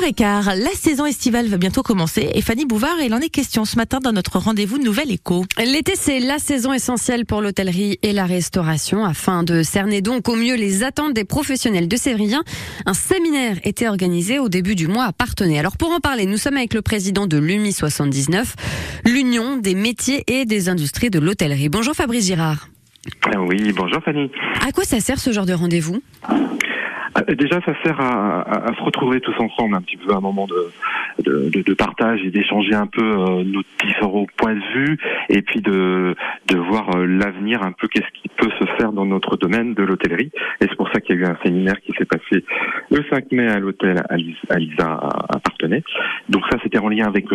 8h15, la saison estivale va bientôt commencer et Fanny Bouvard, il en est question ce matin dans notre rendez-vous Nouvelle Écho. L'été, c'est la saison essentielle pour l'hôtellerie et la restauration. Afin de cerner donc au mieux les attentes des professionnels de Sévrien, un séminaire était organisé au début du mois à Partenay. Alors pour en parler, nous sommes avec le président de l'UMI 79, l'Union des métiers et des industries de l'hôtellerie. Bonjour Fabrice Girard. Oui, bonjour Fanny. À quoi ça sert ce genre de rendez-vous? Déjà, ça sert à, à, se retrouver tous ensemble un petit peu à un moment de, de, de, de partage et d'échanger un peu euh, nos différents points de vue et puis de, de voir euh, l'avenir un peu qu'est-ce qui peut se faire dans notre domaine de l'hôtellerie. Et c'est pour ça qu'il y a eu un séminaire qui s'est passé le 5 mai à l'hôtel Alisa à Partenay. Donc ça, c'était en lien avec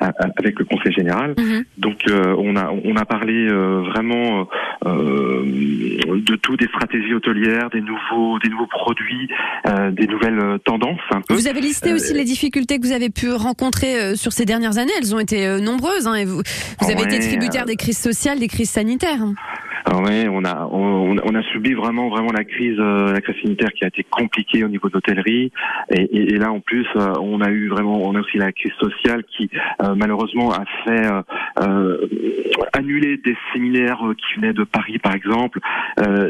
avec le conseil général. Mm-hmm. Donc on a on a parlé vraiment de tout, des stratégies hôtelières, des nouveaux des nouveaux produits euh, des nouvelles euh, tendances. Un peu. Vous avez listé aussi euh, les difficultés que vous avez pu rencontrer sur ces dernières années. Elles ont été nombreuses. Hein, et vous, vous avez été tributaire des crises sociales, des crises sanitaires. Ah oui, on a on, on, a subi vraiment vraiment la crise euh, la crise sanitaire qui a été compliquée au niveau de l'hôtellerie et, et, et, là en plus euh, on a eu vraiment on a aussi la crise sociale qui euh, malheureusement a fait annuler des séminaires qui venaient de Paris par exemple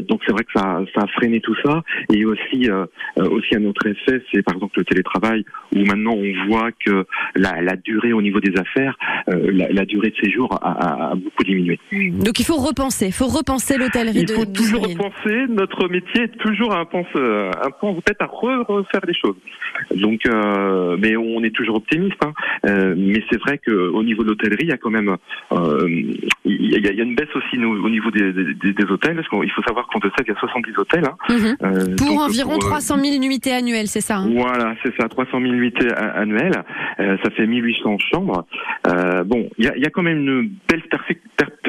donc c'est vrai que ça ça a freiné tout ça et aussi aussi un autre effet c'est par exemple le télétravail où maintenant on voit que la, la durée au niveau des affaires la, la, durée de séjour a, a, beaucoup diminué. Donc il faut repenser, faut repenser l'hôtellerie Il faut toujours repenser. Notre métier est toujours un pense, un pense peut-être à refaire les choses. Donc, euh, mais on est toujours optimiste. Hein. Euh, mais c'est vrai qu'au niveau de l'hôtellerie, il y a quand même, euh, il, y a, il y, a, une baisse aussi au niveau des, des, des hôtels. Parce qu'il faut savoir qu'en Desailles, il y a 70 hôtels. Hein. Mhm. Euh, pour environ 300 000 nuitées annuelles, c'est ça hein Voilà, c'est ça, 300 000 nuitées annuelles. ça fait 1800 chambres. bon, il y a, il y a quand même une belle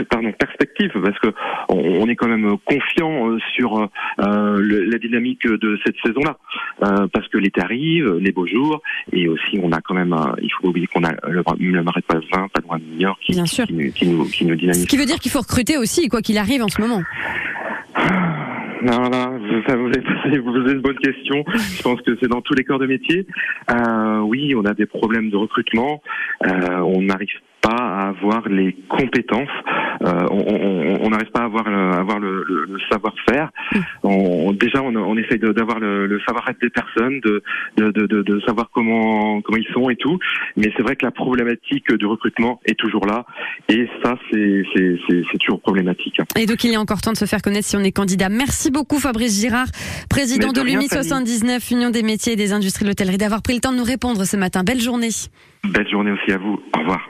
pardon, perspective parce que on, est quand même confiant euh, sur euh, euh, la dynamique de cette saison-là, parce que l'été arrive, les beaux jours, et aussi on a quand même, il faut oublier qu'on a le, le marais de Pazin, pas loin de New York, qui, qui, qui, nous, qui nous dynamise. Ce qui veut dire qu'il faut recruter aussi, quoi qu'il arrive en ce moment. Non, non, vous, vous, avez, vous posez une bonne question. Je pense que c'est dans tous les corps de métier. Euh, oui, on a des problèmes de recrutement. Euh, on n'arrive pas à avoir les compétences euh, on n'arrive pas à avoir, avoir le, le, savoir-faire. On, déjà, on, on essaye d'avoir le, le savoir-être des personnes, de, de, de, de, savoir comment, comment ils sont et tout. Mais c'est vrai que la problématique du recrutement est toujours là. Et ça, c'est toujours problématique. Et donc, il y a encore temps de se faire connaître si on est candidat. Merci beaucoup, Fabrice Girard, président de, l'UMI 79, Union des métiers et des industries de l'hôtellerie, d'avoir pris le temps de nous répondre ce matin. Belle journée. Belle journée aussi à vous. Au revoir.